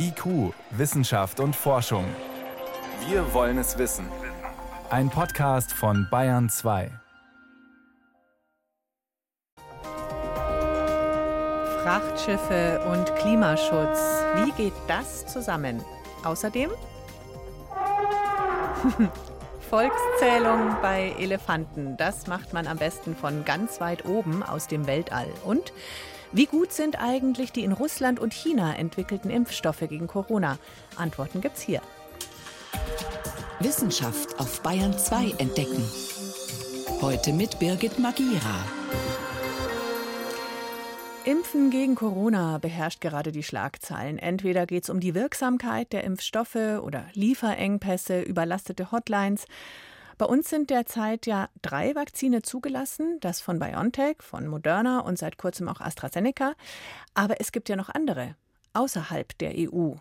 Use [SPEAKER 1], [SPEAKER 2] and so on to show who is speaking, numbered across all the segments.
[SPEAKER 1] IQ, Wissenschaft und Forschung. Wir wollen es wissen. Ein Podcast von Bayern 2.
[SPEAKER 2] Frachtschiffe und Klimaschutz. Wie geht das zusammen? Außerdem Volkszählung bei Elefanten. Das macht man am besten von ganz weit oben aus dem Weltall. Und wie gut sind eigentlich die in Russland und China entwickelten Impfstoffe gegen Corona? Antworten gibt's hier.
[SPEAKER 3] Wissenschaft auf Bayern 2 entdecken. Heute mit Birgit Magira.
[SPEAKER 2] Impfen gegen Corona beherrscht gerade die Schlagzeilen. Entweder geht es um die Wirksamkeit der Impfstoffe oder Lieferengpässe, überlastete Hotlines. Bei uns sind derzeit ja drei Vakzine zugelassen, das von BioNTech, von Moderna und seit kurzem auch AstraZeneca. Aber es gibt ja noch andere, außerhalb der EU.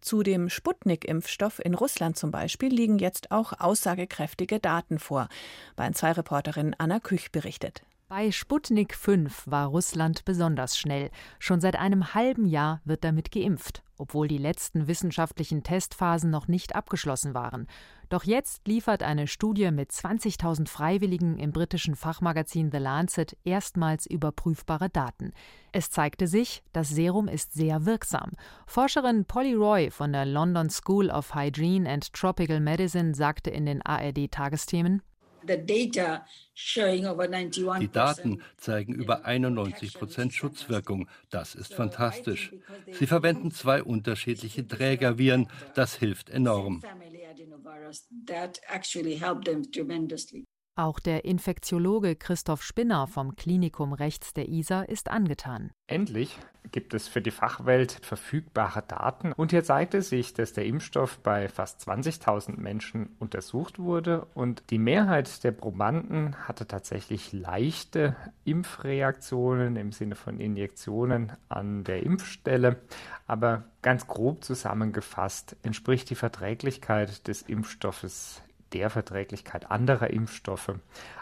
[SPEAKER 2] Zu dem Sputnik-Impfstoff in Russland zum Beispiel liegen jetzt auch aussagekräftige Daten vor. Bayern 2 Reporterin Anna Küch berichtet.
[SPEAKER 4] Bei Sputnik 5 war Russland besonders schnell. Schon seit einem halben Jahr wird damit geimpft, obwohl die letzten wissenschaftlichen Testphasen noch nicht abgeschlossen waren. Doch jetzt liefert eine Studie mit 20.000 Freiwilligen im britischen Fachmagazin The Lancet erstmals überprüfbare Daten. Es zeigte sich, das Serum ist sehr wirksam. Forscherin Polly Roy von der London School of Hygiene and Tropical Medicine sagte in den ARD-Tagesthemen,
[SPEAKER 5] die Daten zeigen über 91 Prozent Schutzwirkung. Das ist fantastisch. Sie verwenden zwei unterschiedliche Trägerviren. Das hilft enorm.
[SPEAKER 4] Auch der Infektiologe Christoph Spinner vom Klinikum rechts der Isar ist angetan.
[SPEAKER 6] Endlich gibt es für die Fachwelt verfügbare Daten. Und hier zeigte sich, dass der Impfstoff bei fast 20.000 Menschen untersucht wurde und die Mehrheit der Probanden hatte tatsächlich leichte Impfreaktionen im Sinne von Injektionen an der Impfstelle. Aber ganz grob zusammengefasst entspricht die Verträglichkeit des Impfstoffes der Verträglichkeit anderer Impfstoffe,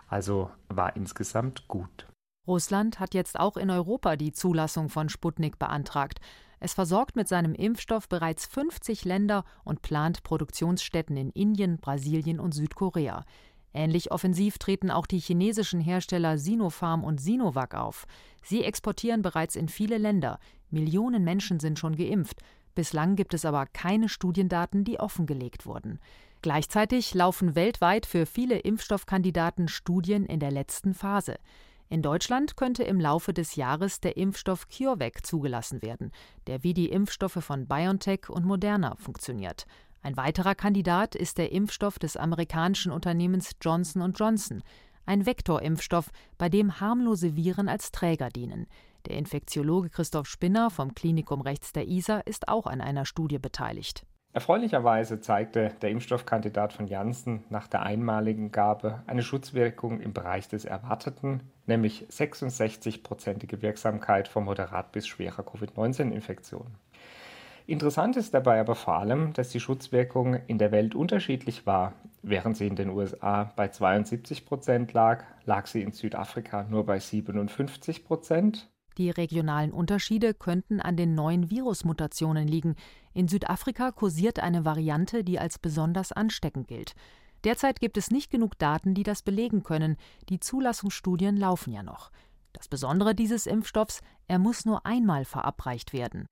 [SPEAKER 6] also war insgesamt gut.
[SPEAKER 4] Russland hat jetzt auch in Europa die Zulassung von Sputnik beantragt. Es versorgt mit seinem Impfstoff bereits 50 Länder und plant Produktionsstätten in Indien, Brasilien und Südkorea. Ähnlich offensiv treten auch die chinesischen Hersteller Sinopharm und Sinovac auf. Sie exportieren bereits in viele Länder. Millionen Menschen sind schon geimpft. Bislang gibt es aber keine Studiendaten, die offengelegt wurden. Gleichzeitig laufen weltweit für viele Impfstoffkandidaten Studien in der letzten Phase. In Deutschland könnte im Laufe des Jahres der Impfstoff CureVac zugelassen werden, der wie die Impfstoffe von BioNTech und Moderna funktioniert. Ein weiterer Kandidat ist der Impfstoff des amerikanischen Unternehmens Johnson Johnson, ein Vektorimpfstoff, bei dem harmlose Viren als Träger dienen. Der Infektiologe Christoph Spinner vom Klinikum rechts der Isar ist auch an einer Studie beteiligt.
[SPEAKER 6] Erfreulicherweise zeigte der Impfstoffkandidat von Janssen nach der einmaligen Gabe eine Schutzwirkung im Bereich des Erwarteten, nämlich 66-prozentige Wirksamkeit vor moderat bis schwerer Covid-19-Infektion. Interessant ist dabei aber vor allem, dass die Schutzwirkung in der Welt unterschiedlich war. Während sie in den USA bei 72 Prozent lag, lag sie in Südafrika nur bei 57 Prozent
[SPEAKER 4] die regionalen Unterschiede könnten an den neuen Virusmutationen liegen. In Südafrika kursiert eine Variante, die als besonders ansteckend gilt. Derzeit gibt es nicht genug Daten, die das belegen können. Die Zulassungsstudien laufen ja noch. Das Besondere dieses Impfstoffs, er muss nur einmal verabreicht werden.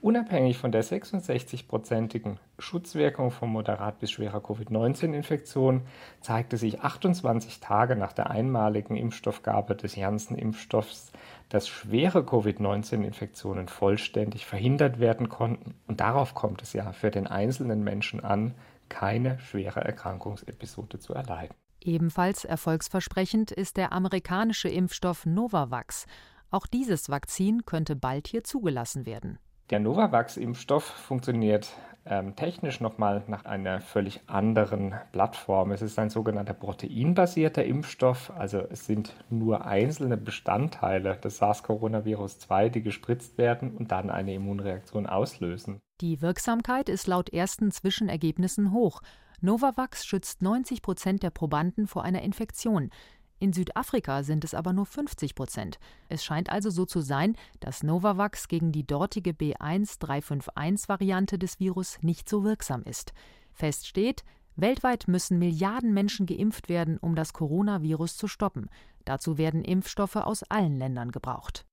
[SPEAKER 6] Unabhängig von der 66-prozentigen Schutzwirkung von moderat bis schwerer Covid-19-Infektion zeigte sich 28 Tage nach der einmaligen Impfstoffgabe des Janssen-Impfstoffs, dass schwere Covid-19-Infektionen vollständig verhindert werden konnten. Und darauf kommt es ja für den einzelnen Menschen an, keine schwere Erkrankungsepisode zu erleiden.
[SPEAKER 4] Ebenfalls erfolgsversprechend ist der amerikanische Impfstoff Novavax. Auch dieses Vakzin könnte bald hier zugelassen werden.
[SPEAKER 6] Der Novavax-Impfstoff funktioniert ähm, technisch nochmal nach einer völlig anderen Plattform. Es ist ein sogenannter proteinbasierter Impfstoff, also es sind nur einzelne Bestandteile des SARS-Coronavirus-2, die gespritzt werden und dann eine Immunreaktion auslösen.
[SPEAKER 4] Die Wirksamkeit ist laut ersten Zwischenergebnissen hoch. Novavax schützt 90 Prozent der Probanden vor einer Infektion. In Südafrika sind es aber nur 50 Prozent. Es scheint also so zu sein, dass Novavax gegen die dortige B1351-Variante des Virus nicht so wirksam ist. Fest steht, weltweit müssen Milliarden Menschen geimpft werden, um das Coronavirus zu stoppen. Dazu werden Impfstoffe aus allen Ländern gebraucht.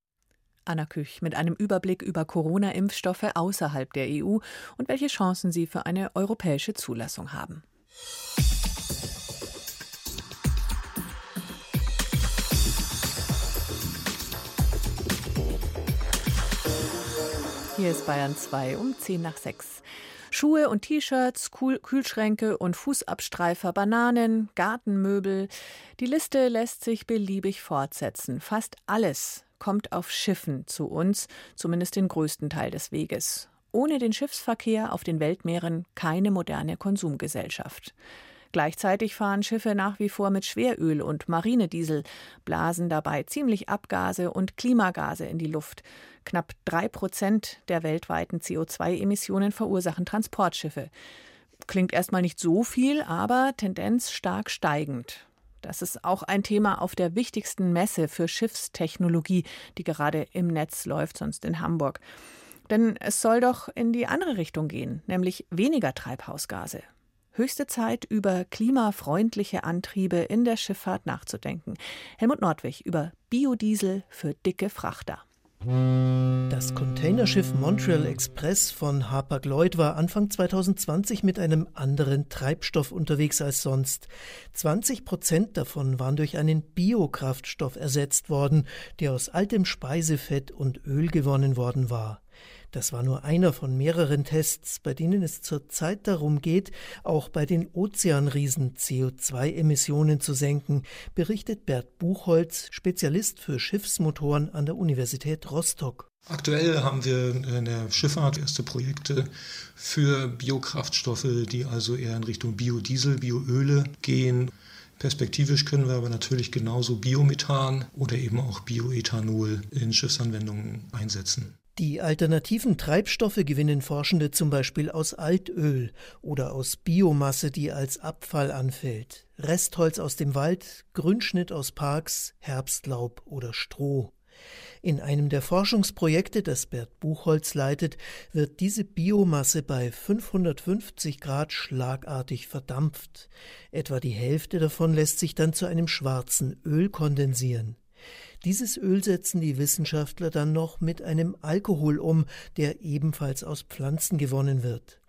[SPEAKER 2] Anna Küch mit einem Überblick über Corona-Impfstoffe außerhalb der EU und welche Chancen sie für eine europäische Zulassung haben. Hier ist Bayern 2 um 10 nach 6. Schuhe und T-Shirts, Kühlschränke und Fußabstreifer, Bananen, Gartenmöbel. Die Liste lässt sich beliebig fortsetzen. Fast alles kommt auf Schiffen zu uns, zumindest den größten Teil des Weges. Ohne den Schiffsverkehr auf den Weltmeeren keine moderne Konsumgesellschaft. Gleichzeitig fahren Schiffe nach wie vor mit Schweröl und Marinediesel, blasen dabei ziemlich Abgase und Klimagase in die Luft. Knapp drei Prozent der weltweiten CO2-Emissionen verursachen Transportschiffe. Klingt erstmal nicht so viel, aber Tendenz stark steigend. Das ist auch ein Thema auf der wichtigsten Messe für Schiffstechnologie, die gerade im Netz läuft, sonst in Hamburg. Denn es soll doch in die andere Richtung gehen, nämlich weniger Treibhausgase. Höchste Zeit, über klimafreundliche Antriebe in der Schifffahrt nachzudenken. Helmut Nordwig über Biodiesel für dicke Frachter.
[SPEAKER 7] Das Containerschiff Montreal Express von Hapag-Lloyd war Anfang 2020 mit einem anderen Treibstoff unterwegs als sonst. 20 Prozent davon waren durch einen Biokraftstoff ersetzt worden, der aus altem Speisefett und Öl gewonnen worden war. Das war nur einer von mehreren Tests, bei denen es zurzeit darum geht, auch bei den Ozeanriesen CO2-Emissionen zu senken, berichtet Bert Buchholz, Spezialist für Schiffsmotoren an der Universität Rostock.
[SPEAKER 8] Aktuell haben wir in der Schifffahrt erste Projekte für Biokraftstoffe, die also eher in Richtung Biodiesel, Bioöle gehen. Perspektivisch können wir aber natürlich genauso Biomethan oder eben auch Bioethanol in Schiffsanwendungen einsetzen.
[SPEAKER 7] Die alternativen Treibstoffe gewinnen Forschende zum Beispiel aus Altöl oder aus Biomasse, die als Abfall anfällt, Restholz aus dem Wald, Grünschnitt aus Parks, Herbstlaub oder Stroh. In einem der Forschungsprojekte, das Bert Buchholz leitet, wird diese Biomasse bei 550 Grad schlagartig verdampft. Etwa die Hälfte davon lässt sich dann zu einem schwarzen Öl kondensieren. Dieses Öl setzen die Wissenschaftler dann noch mit einem Alkohol um, der ebenfalls aus Pflanzen gewonnen wird.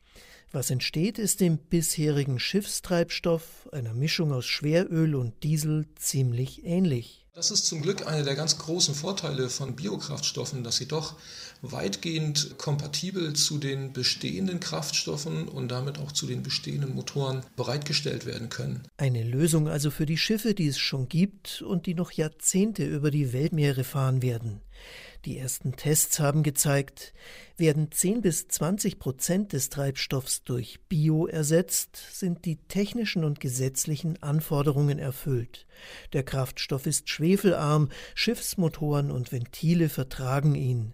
[SPEAKER 7] Was entsteht, ist dem bisherigen Schiffstreibstoff, einer Mischung aus Schweröl und Diesel, ziemlich ähnlich.
[SPEAKER 8] Das ist zum Glück einer der ganz großen Vorteile von Biokraftstoffen, dass sie doch weitgehend kompatibel zu den bestehenden Kraftstoffen und damit auch zu den bestehenden Motoren bereitgestellt werden können.
[SPEAKER 7] Eine Lösung also für die Schiffe, die es schon gibt und die noch Jahrzehnte über die Weltmeere fahren werden. Die ersten Tests haben gezeigt, werden 10 bis 20 Prozent des Treibstoffs durch Bio ersetzt, sind die technischen und gesetzlichen Anforderungen erfüllt. Der Kraftstoff ist schwefelarm, Schiffsmotoren und Ventile vertragen ihn.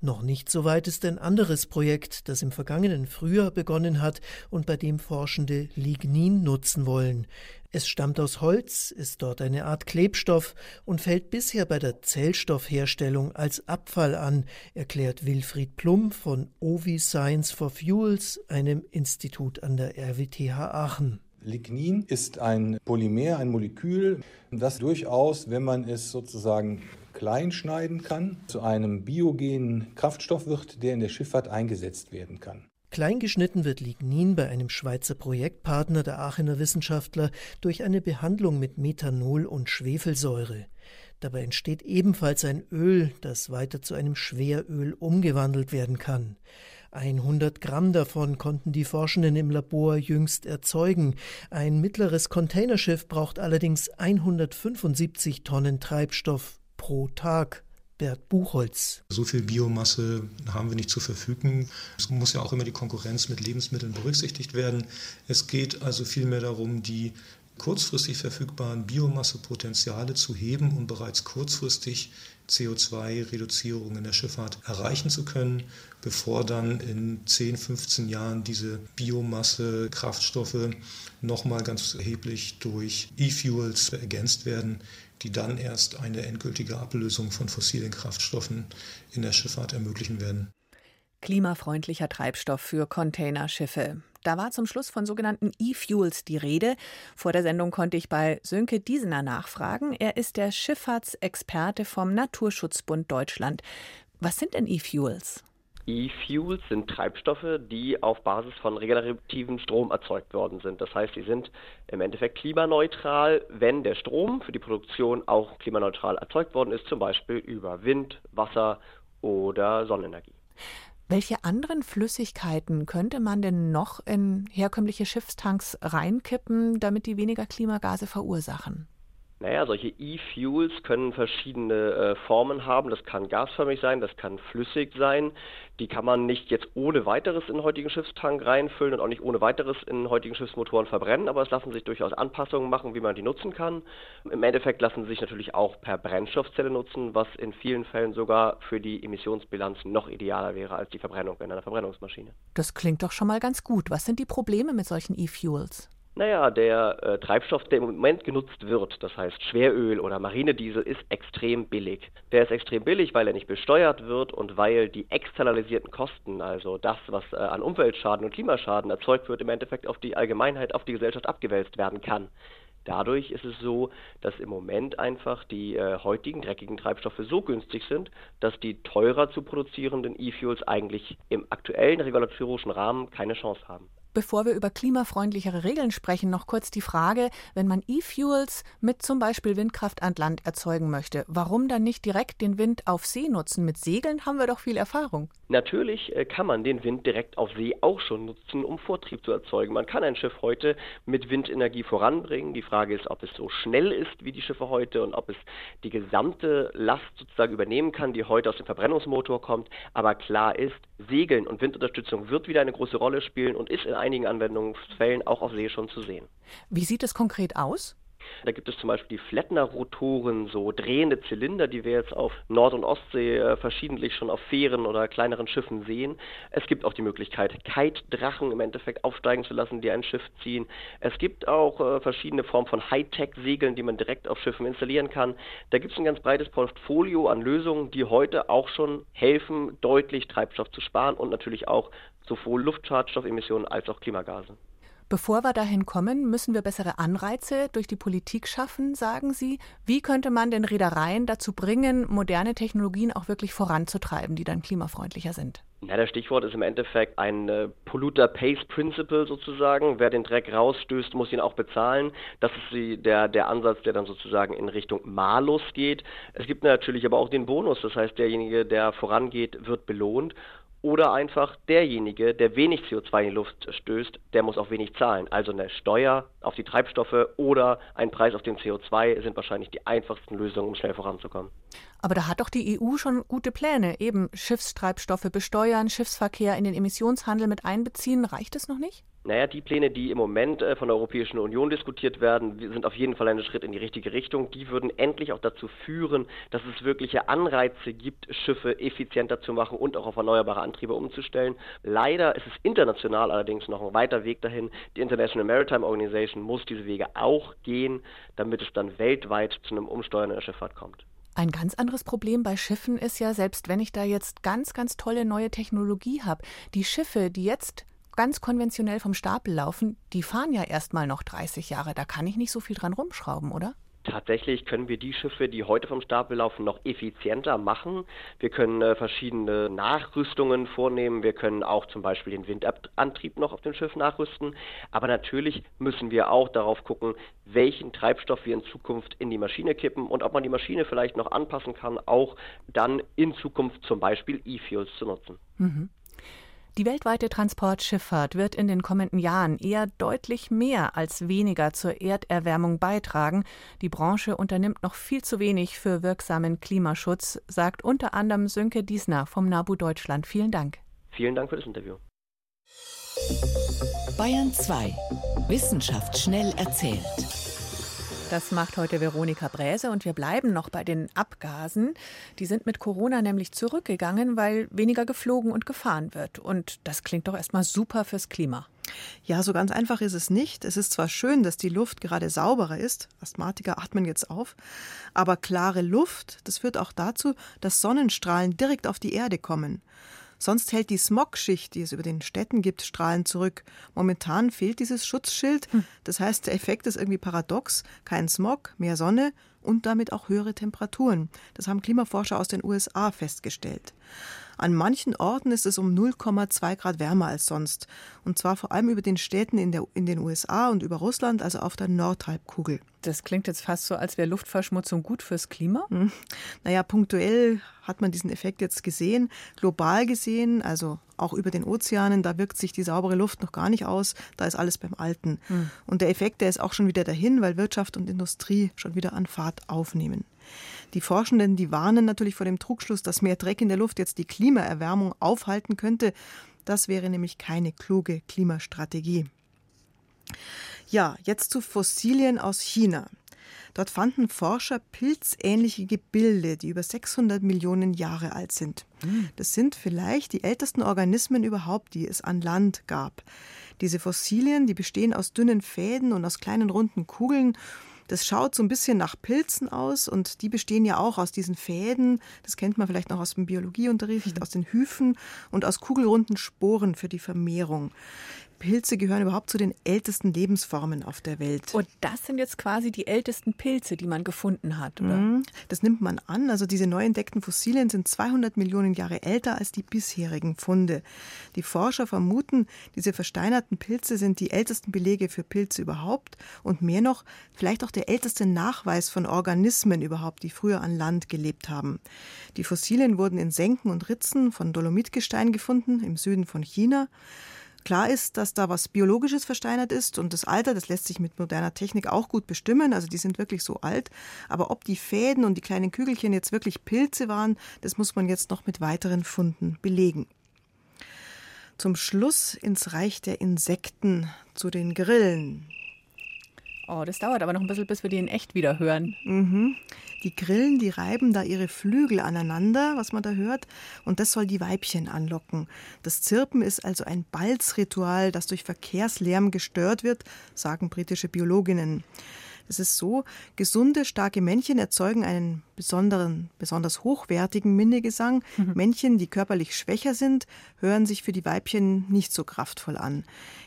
[SPEAKER 7] Noch nicht so weit ist ein anderes Projekt, das im vergangenen Frühjahr begonnen hat und bei dem Forschende Lignin nutzen wollen. Es stammt aus Holz, ist dort eine Art Klebstoff und fällt bisher bei der Zellstoffherstellung als Abfall an, erklärt Wilfried Plum von OVI Science for Fuels, einem Institut an der RWTH Aachen.
[SPEAKER 9] Lignin ist ein Polymer, ein Molekül, das durchaus, wenn man es sozusagen klein schneiden kann, zu einem biogenen Kraftstoff wird, der in der Schifffahrt eingesetzt werden kann.
[SPEAKER 7] Kleingeschnitten wird Lignin bei einem Schweizer Projektpartner der Aachener Wissenschaftler durch eine Behandlung mit Methanol und Schwefelsäure. Dabei entsteht ebenfalls ein Öl, das weiter zu einem Schweröl umgewandelt werden kann. 100 Gramm davon konnten die Forschenden im Labor jüngst erzeugen. Ein mittleres Containerschiff braucht allerdings 175 Tonnen Treibstoff pro Tag. Bert Buchholz.
[SPEAKER 8] So viel Biomasse haben wir nicht zur Verfügung. Es muss ja auch immer die Konkurrenz mit Lebensmitteln berücksichtigt werden. Es geht also vielmehr darum, die kurzfristig verfügbaren Biomassepotenziale zu heben und bereits kurzfristig CO2-Reduzierung in der Schifffahrt erreichen zu können, bevor dann in 10, 15 Jahren diese Biomasse, Kraftstoffe nochmal ganz erheblich durch E-Fuels ergänzt werden, die dann erst eine endgültige Ablösung von fossilen Kraftstoffen in der Schifffahrt ermöglichen werden.
[SPEAKER 2] Klimafreundlicher Treibstoff für Containerschiffe. Da war zum Schluss von sogenannten E-Fuels die Rede. Vor der Sendung konnte ich bei Sönke Diesener nachfragen. Er ist der Schifffahrtsexperte vom Naturschutzbund Deutschland. Was sind denn E-Fuels?
[SPEAKER 10] E-Fuels sind Treibstoffe, die auf Basis von regenerativem Strom erzeugt worden sind. Das heißt, sie sind im Endeffekt klimaneutral, wenn der Strom für die Produktion auch klimaneutral erzeugt worden ist, zum Beispiel über Wind, Wasser oder Sonnenenergie.
[SPEAKER 2] Welche anderen Flüssigkeiten könnte man denn noch in herkömmliche Schiffstanks reinkippen, damit die weniger Klimagase verursachen?
[SPEAKER 10] Naja, solche E-Fuels können verschiedene äh, Formen haben. Das kann gasförmig sein, das kann flüssig sein. Die kann man nicht jetzt ohne weiteres in den heutigen Schiffstank reinfüllen und auch nicht ohne weiteres in heutigen Schiffsmotoren verbrennen, aber es lassen sich durchaus Anpassungen machen, wie man die nutzen kann. Im Endeffekt lassen sie sich natürlich auch per Brennstoffzelle nutzen, was in vielen Fällen sogar für die Emissionsbilanz noch idealer wäre als die Verbrennung in einer Verbrennungsmaschine.
[SPEAKER 2] Das klingt doch schon mal ganz gut. Was sind die Probleme mit solchen E-Fuels?
[SPEAKER 10] Naja, der äh, Treibstoff, der im Moment genutzt wird, das heißt Schweröl oder Marinediesel, ist extrem billig. Der ist extrem billig, weil er nicht besteuert wird und weil die externalisierten Kosten, also das, was äh, an Umweltschaden und Klimaschaden erzeugt wird, im Endeffekt auf die Allgemeinheit, auf die Gesellschaft abgewälzt werden kann. Dadurch ist es so, dass im Moment einfach die äh, heutigen dreckigen Treibstoffe so günstig sind, dass die teurer zu produzierenden E-Fuels eigentlich im aktuellen regulatorischen Rahmen keine Chance haben.
[SPEAKER 2] Bevor wir über klimafreundlichere Regeln sprechen, noch kurz die Frage, wenn man E-Fuels mit zum Beispiel Windkraft an Land erzeugen möchte, warum dann nicht direkt den Wind auf See nutzen? Mit Segeln haben wir doch viel Erfahrung.
[SPEAKER 10] Natürlich äh, kann man den Wind direkt auf See auch schon nutzen, um Vortrieb zu erzeugen. Man kann ein Schiff heute mit Windenergie voranbringen. Die Frage ist, ob es so schnell ist wie die Schiffe heute und ob es die gesamte Last sozusagen übernehmen kann, die heute aus dem Verbrennungsmotor kommt. Aber klar ist, Segeln und Windunterstützung wird wieder eine große Rolle spielen und ist in einigen Anwendungsfällen auch auf See schon zu sehen.
[SPEAKER 2] Wie sieht es konkret aus?
[SPEAKER 10] Da gibt es zum Beispiel die Flettner-Rotoren, so drehende Zylinder, die wir jetzt auf Nord- und Ostsee äh, verschiedentlich schon auf Fähren oder kleineren Schiffen sehen. Es gibt auch die Möglichkeit, Kite-Drachen im Endeffekt aufsteigen zu lassen, die ein Schiff ziehen. Es gibt auch äh, verschiedene Formen von Hightech-Segeln, die man direkt auf Schiffen installieren kann. Da gibt es ein ganz breites Portfolio an Lösungen, die heute auch schon helfen, deutlich Treibstoff zu sparen und natürlich auch sowohl Luftschadstoffemissionen als auch Klimagase.
[SPEAKER 2] Bevor wir dahin kommen, müssen wir bessere Anreize durch die Politik schaffen, sagen Sie. Wie könnte man den Reedereien dazu bringen, moderne Technologien auch wirklich voranzutreiben, die dann klimafreundlicher sind?
[SPEAKER 10] Ja, das Stichwort ist im Endeffekt ein äh, Polluter Pays Principle sozusagen. Wer den Dreck rausstößt, muss ihn auch bezahlen. Das ist die, der, der Ansatz, der dann sozusagen in Richtung Malus geht. Es gibt natürlich aber auch den Bonus, das heißt, derjenige, der vorangeht, wird belohnt oder einfach derjenige, der wenig CO2 in die Luft stößt, der muss auch wenig zahlen. Also eine Steuer auf die Treibstoffe oder ein Preis auf den CO2 sind wahrscheinlich die einfachsten Lösungen, um schnell voranzukommen.
[SPEAKER 2] Aber da hat doch die EU schon gute Pläne. Eben Schiffstreibstoffe besteuern, Schiffsverkehr in den Emissionshandel mit einbeziehen. Reicht es noch nicht?
[SPEAKER 10] Naja, die Pläne, die im Moment äh, von der Europäischen Union diskutiert werden, sind auf jeden Fall ein Schritt in die richtige Richtung. Die würden endlich auch dazu führen, dass es wirkliche Anreize gibt, Schiffe effizienter zu machen und auch auf erneuerbare Antriebe umzustellen. Leider ist es international allerdings noch ein weiter Weg dahin. Die International Maritime Organization muss diese Wege auch gehen, damit es dann weltweit zu einem Umsteuern der Schifffahrt kommt.
[SPEAKER 2] Ein ganz anderes Problem bei Schiffen ist ja, selbst wenn ich da jetzt ganz, ganz tolle neue Technologie habe, die Schiffe, die jetzt ganz konventionell vom Stapel laufen, die fahren ja erstmal noch 30 Jahre. Da kann ich nicht so viel dran rumschrauben, oder?
[SPEAKER 10] Tatsächlich können wir die Schiffe, die heute vom Stapel laufen, noch effizienter machen. Wir können äh, verschiedene Nachrüstungen vornehmen. Wir können auch zum Beispiel den Windantrieb noch auf dem Schiff nachrüsten. Aber natürlich müssen wir auch darauf gucken, welchen Treibstoff wir in Zukunft in die Maschine kippen und ob man die Maschine vielleicht noch anpassen kann, auch dann in Zukunft zum Beispiel E-Fuels zu nutzen.
[SPEAKER 2] Mhm. Die weltweite Transportschifffahrt wird in den kommenden Jahren eher deutlich mehr als weniger zur Erderwärmung beitragen. Die Branche unternimmt noch viel zu wenig für wirksamen Klimaschutz, sagt unter anderem Sönke Diesner vom NABU Deutschland. Vielen Dank.
[SPEAKER 10] Vielen Dank für das Interview.
[SPEAKER 3] Bayern 2. Wissenschaft schnell erzählt.
[SPEAKER 2] Das macht heute Veronika Bräse und wir bleiben noch bei den Abgasen. Die sind mit Corona nämlich zurückgegangen, weil weniger geflogen und gefahren wird. Und das klingt doch erstmal super fürs Klima.
[SPEAKER 11] Ja, so ganz einfach ist es nicht. Es ist zwar schön, dass die Luft gerade sauberer ist, Asthmatiker atmen jetzt auf, aber klare Luft, das führt auch dazu, dass Sonnenstrahlen direkt auf die Erde kommen. Sonst hält die Smogschicht, die es über den Städten gibt, Strahlen zurück. Momentan fehlt dieses Schutzschild. Hm. Das heißt, der Effekt ist irgendwie paradox. Kein Smog, mehr Sonne und damit auch höhere Temperaturen. Das haben Klimaforscher aus den USA festgestellt. An manchen Orten ist es um 0,2 Grad wärmer als sonst. Und zwar vor allem über den Städten in, der, in den USA und über Russland, also auf der Nordhalbkugel.
[SPEAKER 2] Das klingt jetzt fast so, als wäre Luftverschmutzung gut fürs Klima.
[SPEAKER 11] Hm. Naja, punktuell hat man diesen Effekt jetzt gesehen. Global gesehen, also auch über den Ozeanen, da wirkt sich die saubere Luft noch gar nicht aus. Da ist alles beim Alten. Mhm. Und der Effekt, der ist auch schon wieder dahin, weil Wirtschaft und Industrie schon wieder an Fahrt aufnehmen. Die Forschenden, die warnen natürlich vor dem Trugschluss, dass mehr Dreck in der Luft jetzt die Klimaerwärmung aufhalten könnte. Das wäre nämlich keine kluge Klimastrategie. Ja, jetzt zu Fossilien aus China. Dort fanden Forscher pilzähnliche Gebilde, die über 600 Millionen Jahre alt sind. Hm. Das sind vielleicht die ältesten Organismen überhaupt, die es an Land gab. Diese Fossilien, die bestehen aus dünnen Fäden und aus kleinen runden Kugeln. Das schaut so ein bisschen nach Pilzen aus und die bestehen ja auch aus diesen Fäden. Das kennt man vielleicht noch aus dem Biologieunterricht, mhm. aus den Hyphen und aus kugelrunden Sporen für die Vermehrung. Pilze gehören überhaupt zu den ältesten Lebensformen auf der Welt.
[SPEAKER 2] Und das sind jetzt quasi die ältesten Pilze, die man gefunden hat, oder?
[SPEAKER 11] Mhm, das nimmt man an. Also diese neu entdeckten Fossilien sind 200 Millionen Jahre älter als die bisherigen Funde. Die Forscher vermuten, diese versteinerten Pilze sind die ältesten Belege für Pilze überhaupt und mehr noch, vielleicht auch der älteste Nachweis von Organismen überhaupt, die früher an Land gelebt haben. Die Fossilien wurden in Senken und Ritzen von Dolomitgestein gefunden im Süden von China. Klar ist, dass da was Biologisches versteinert ist und das Alter, das lässt sich mit moderner Technik auch gut bestimmen. Also die sind wirklich so alt. Aber ob die Fäden und die kleinen Kügelchen jetzt wirklich Pilze waren, das muss man jetzt noch mit weiteren Funden belegen. Zum Schluss ins Reich der Insekten zu den Grillen.
[SPEAKER 2] Oh, das dauert aber noch ein bisschen, bis wir die in echt wieder hören.
[SPEAKER 11] Mhm. Die Grillen, die reiben da ihre Flügel aneinander, was man da hört, und das soll die Weibchen anlocken. Das Zirpen ist also ein Balzritual, das durch Verkehrslärm gestört wird, sagen britische Biologinnen. Es ist so, gesunde, starke Männchen erzeugen einen besonderen, besonders hochwertigen Minnegesang. Mhm. Männchen, die körperlich schwächer sind, hören sich für die Weibchen nicht so kraftvoll an.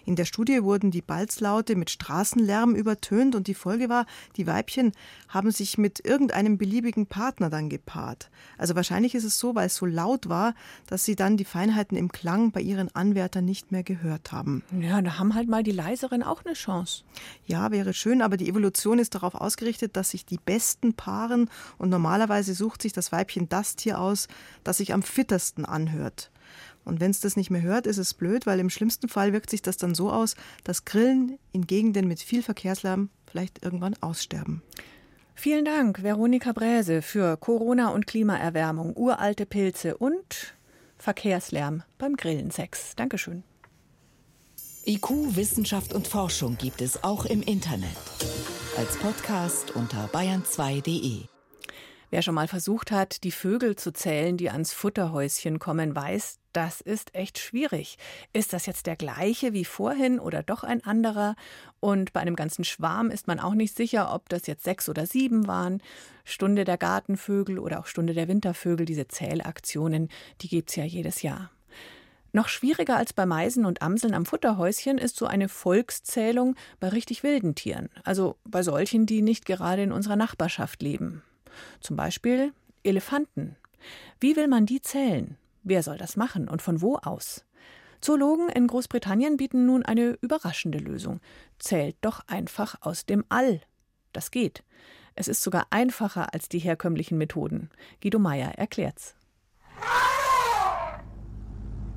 [SPEAKER 11] In der Studie wurden die Balzlaute mit Straßenlärm übertönt und die Folge war, die Weibchen haben sich mit irgendeinem beliebigen Partner dann gepaart. Also wahrscheinlich ist es so, weil es so laut war, dass sie dann die Feinheiten im Klang bei ihren Anwärtern nicht mehr gehört haben.
[SPEAKER 2] Ja, da haben halt mal die leiseren auch eine Chance.
[SPEAKER 11] Ja, wäre schön, aber die Evolution ist darauf ausgerichtet, dass sich die besten paaren und normalerweise sucht sich das Weibchen das Tier aus, das sich am fittersten anhört. Und wenn es das nicht mehr hört, ist es blöd, weil im schlimmsten Fall wirkt sich das dann so aus, dass Grillen in Gegenden mit viel Verkehrslärm vielleicht irgendwann aussterben.
[SPEAKER 2] Vielen Dank, Veronika Bräse, für Corona und Klimaerwärmung, uralte Pilze und Verkehrslärm beim Grillensex. Dankeschön.
[SPEAKER 3] IQ, Wissenschaft und Forschung gibt es auch im Internet. Als Podcast unter bayern2.de.
[SPEAKER 2] Wer schon mal versucht hat, die Vögel zu zählen, die ans Futterhäuschen kommen, weiß, das ist echt schwierig. Ist das jetzt der gleiche wie vorhin oder doch ein anderer? Und bei einem ganzen Schwarm ist man auch nicht sicher, ob das jetzt sechs oder sieben waren. Stunde der Gartenvögel oder auch Stunde der Wintervögel, diese Zählaktionen, die gibt es ja jedes Jahr. Noch schwieriger als bei Meisen und Amseln am Futterhäuschen ist so eine Volkszählung bei richtig wilden Tieren, also bei solchen, die nicht gerade in unserer Nachbarschaft leben. Zum Beispiel Elefanten. Wie will man die zählen? Wer soll das machen und von wo aus? Zoologen in Großbritannien bieten nun eine überraschende Lösung. Zählt doch einfach aus dem All. Das geht. Es ist sogar einfacher als die herkömmlichen Methoden. Guido Meyer erklärt's.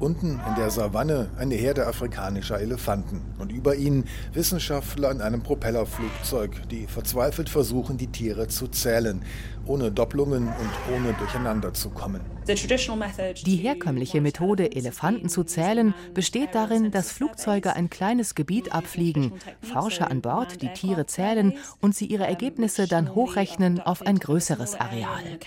[SPEAKER 12] Unten in der Savanne eine Herde afrikanischer Elefanten und über ihnen Wissenschaftler in einem Propellerflugzeug, die verzweifelt versuchen, die Tiere zu zählen, ohne Doppelungen und ohne durcheinander zu kommen.
[SPEAKER 13] Die herkömmliche Methode, Elefanten zu zählen, besteht darin, dass Flugzeuge ein kleines Gebiet abfliegen, Forscher an Bord die Tiere zählen und sie ihre Ergebnisse dann hochrechnen auf ein größeres Areal.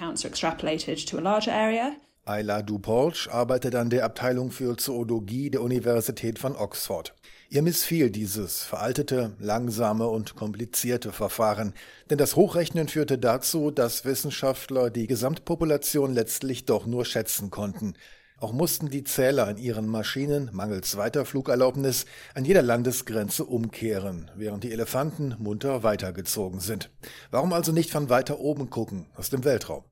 [SPEAKER 12] Ayla Dupolch arbeitet an der Abteilung für Zoologie der Universität von Oxford. Ihr missfiel dieses veraltete, langsame und komplizierte Verfahren, denn das Hochrechnen führte dazu, dass Wissenschaftler die Gesamtpopulation letztlich doch nur schätzen konnten, auch mussten die Zähler in ihren Maschinen mangels Weiterflugerlaubnis an jeder Landesgrenze umkehren, während die Elefanten munter weitergezogen sind. Warum also nicht von weiter oben gucken, aus dem Weltraum?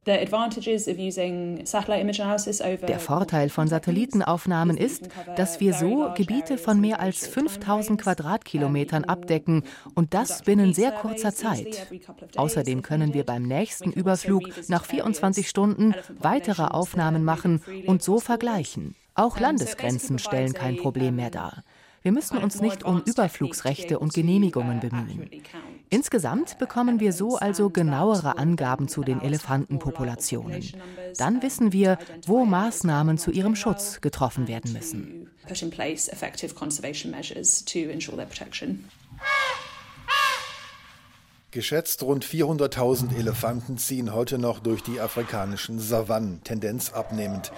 [SPEAKER 12] Der
[SPEAKER 13] Vorteil von Satellitenaufnahmen ist, dass wir so Gebiete von mehr als 5000 Quadratkilometern abdecken und das binnen sehr kurzer Zeit. Außerdem können wir beim nächsten Überflug nach 24 Stunden weitere Aufnahmen machen und so vergleichen, vergleichen. Auch Landesgrenzen stellen kein Problem mehr dar. Wir müssen uns nicht um Überflugsrechte und Genehmigungen bemühen. Insgesamt bekommen wir so also genauere Angaben zu den Elefantenpopulationen. Dann wissen wir, wo Maßnahmen zu ihrem Schutz getroffen werden müssen.
[SPEAKER 12] Geschätzt rund 400.000 Elefanten ziehen heute noch durch die afrikanischen Savannen, Tendenz abnehmend.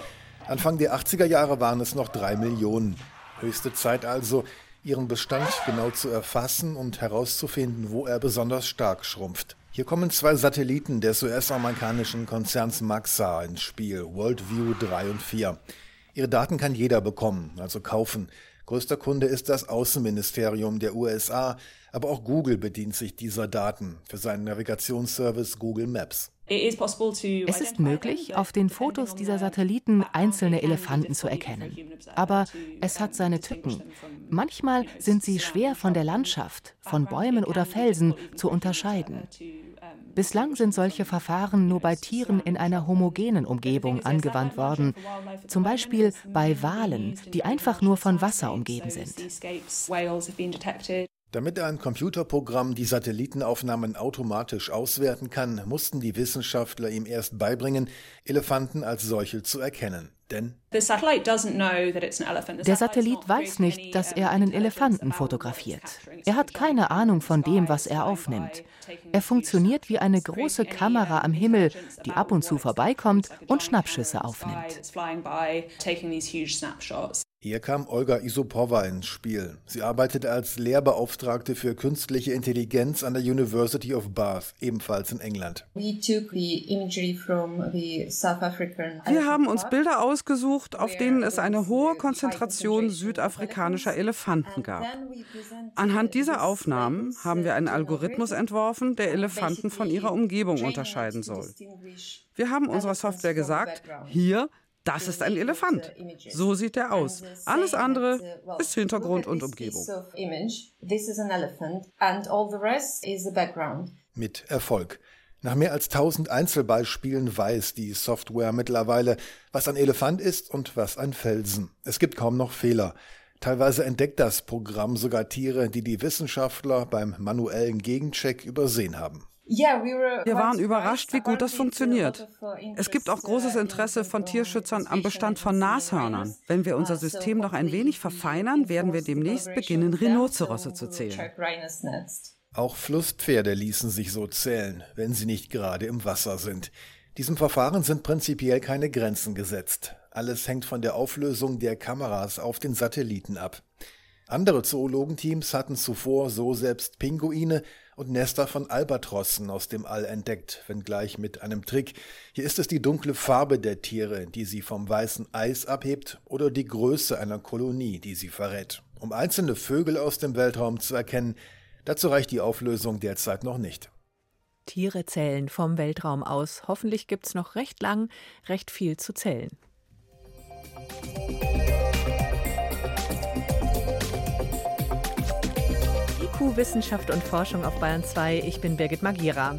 [SPEAKER 12] Anfang der 80er Jahre waren es noch drei Millionen. Höchste Zeit also, ihren Bestand genau zu erfassen und herauszufinden, wo er besonders stark schrumpft. Hier kommen zwei Satelliten des US-amerikanischen Konzerns Maxa ins Spiel, Worldview 3 und 4. Ihre Daten kann jeder bekommen, also kaufen. Größter Kunde ist das Außenministerium der USA, aber auch Google bedient sich dieser Daten für seinen Navigationsservice Google Maps.
[SPEAKER 13] Es ist möglich, auf den Fotos dieser Satelliten einzelne Elefanten zu erkennen. Aber es hat seine Tücken. Manchmal sind sie schwer von der Landschaft, von Bäumen oder Felsen zu unterscheiden. Bislang sind solche Verfahren nur bei Tieren in einer homogenen Umgebung angewandt worden, zum Beispiel bei Walen, die einfach nur von Wasser umgeben sind.
[SPEAKER 12] Damit ein Computerprogramm die Satellitenaufnahmen automatisch auswerten kann, mussten die Wissenschaftler ihm erst beibringen, Elefanten als solche zu erkennen. Denn
[SPEAKER 13] der Satellit weiß nicht, dass er einen Elefanten fotografiert. Er hat keine Ahnung von dem, was er aufnimmt. Er funktioniert wie eine große Kamera am Himmel, die ab und zu vorbeikommt und Schnappschüsse aufnimmt.
[SPEAKER 12] Hier kam Olga Isopova ins Spiel. Sie arbeitete als Lehrbeauftragte für künstliche Intelligenz an der University of Bath, ebenfalls in England. Wir
[SPEAKER 14] haben uns Bilder ausgesucht, auf denen es eine hohe Konzentration südafrikanischer Elefanten gab. Anhand dieser Aufnahmen haben wir einen Algorithmus entworfen, der Elefanten von ihrer Umgebung unterscheiden soll. Wir haben unserer Software gesagt, hier das ist ein Elefant. So sieht er aus. Alles andere ist Hintergrund und Umgebung.
[SPEAKER 12] Mit Erfolg. Nach mehr als 1000 Einzelbeispielen weiß die Software mittlerweile, was ein Elefant ist und was ein Felsen. Es gibt kaum noch Fehler. Teilweise entdeckt das Programm sogar Tiere, die die Wissenschaftler beim manuellen Gegencheck übersehen haben.
[SPEAKER 14] Wir waren überrascht, wie gut das funktioniert. Es gibt auch großes Interesse von Tierschützern am Bestand von Nashörnern. Wenn wir unser System noch ein wenig verfeinern, werden wir demnächst beginnen, Rhinozerosse zu zählen.
[SPEAKER 12] Auch Flusspferde ließen sich so zählen, wenn sie nicht gerade im Wasser sind. Diesem Verfahren sind prinzipiell keine Grenzen gesetzt. Alles hängt von der Auflösung der Kameras auf den Satelliten ab. Andere Zoologenteams hatten zuvor so selbst Pinguine und Nester von Albatrossen aus dem All entdeckt, wenngleich mit einem Trick. Hier ist es die dunkle Farbe der Tiere, die sie vom weißen Eis abhebt, oder die Größe einer Kolonie, die sie verrät. Um einzelne Vögel aus dem Weltraum zu erkennen, dazu reicht die Auflösung derzeit noch nicht.
[SPEAKER 2] Tiere zählen vom Weltraum aus. Hoffentlich gibt es noch recht lang recht viel zu zählen. IQ Wissenschaft und Forschung auf Bayern 2. Ich bin Birgit Magira.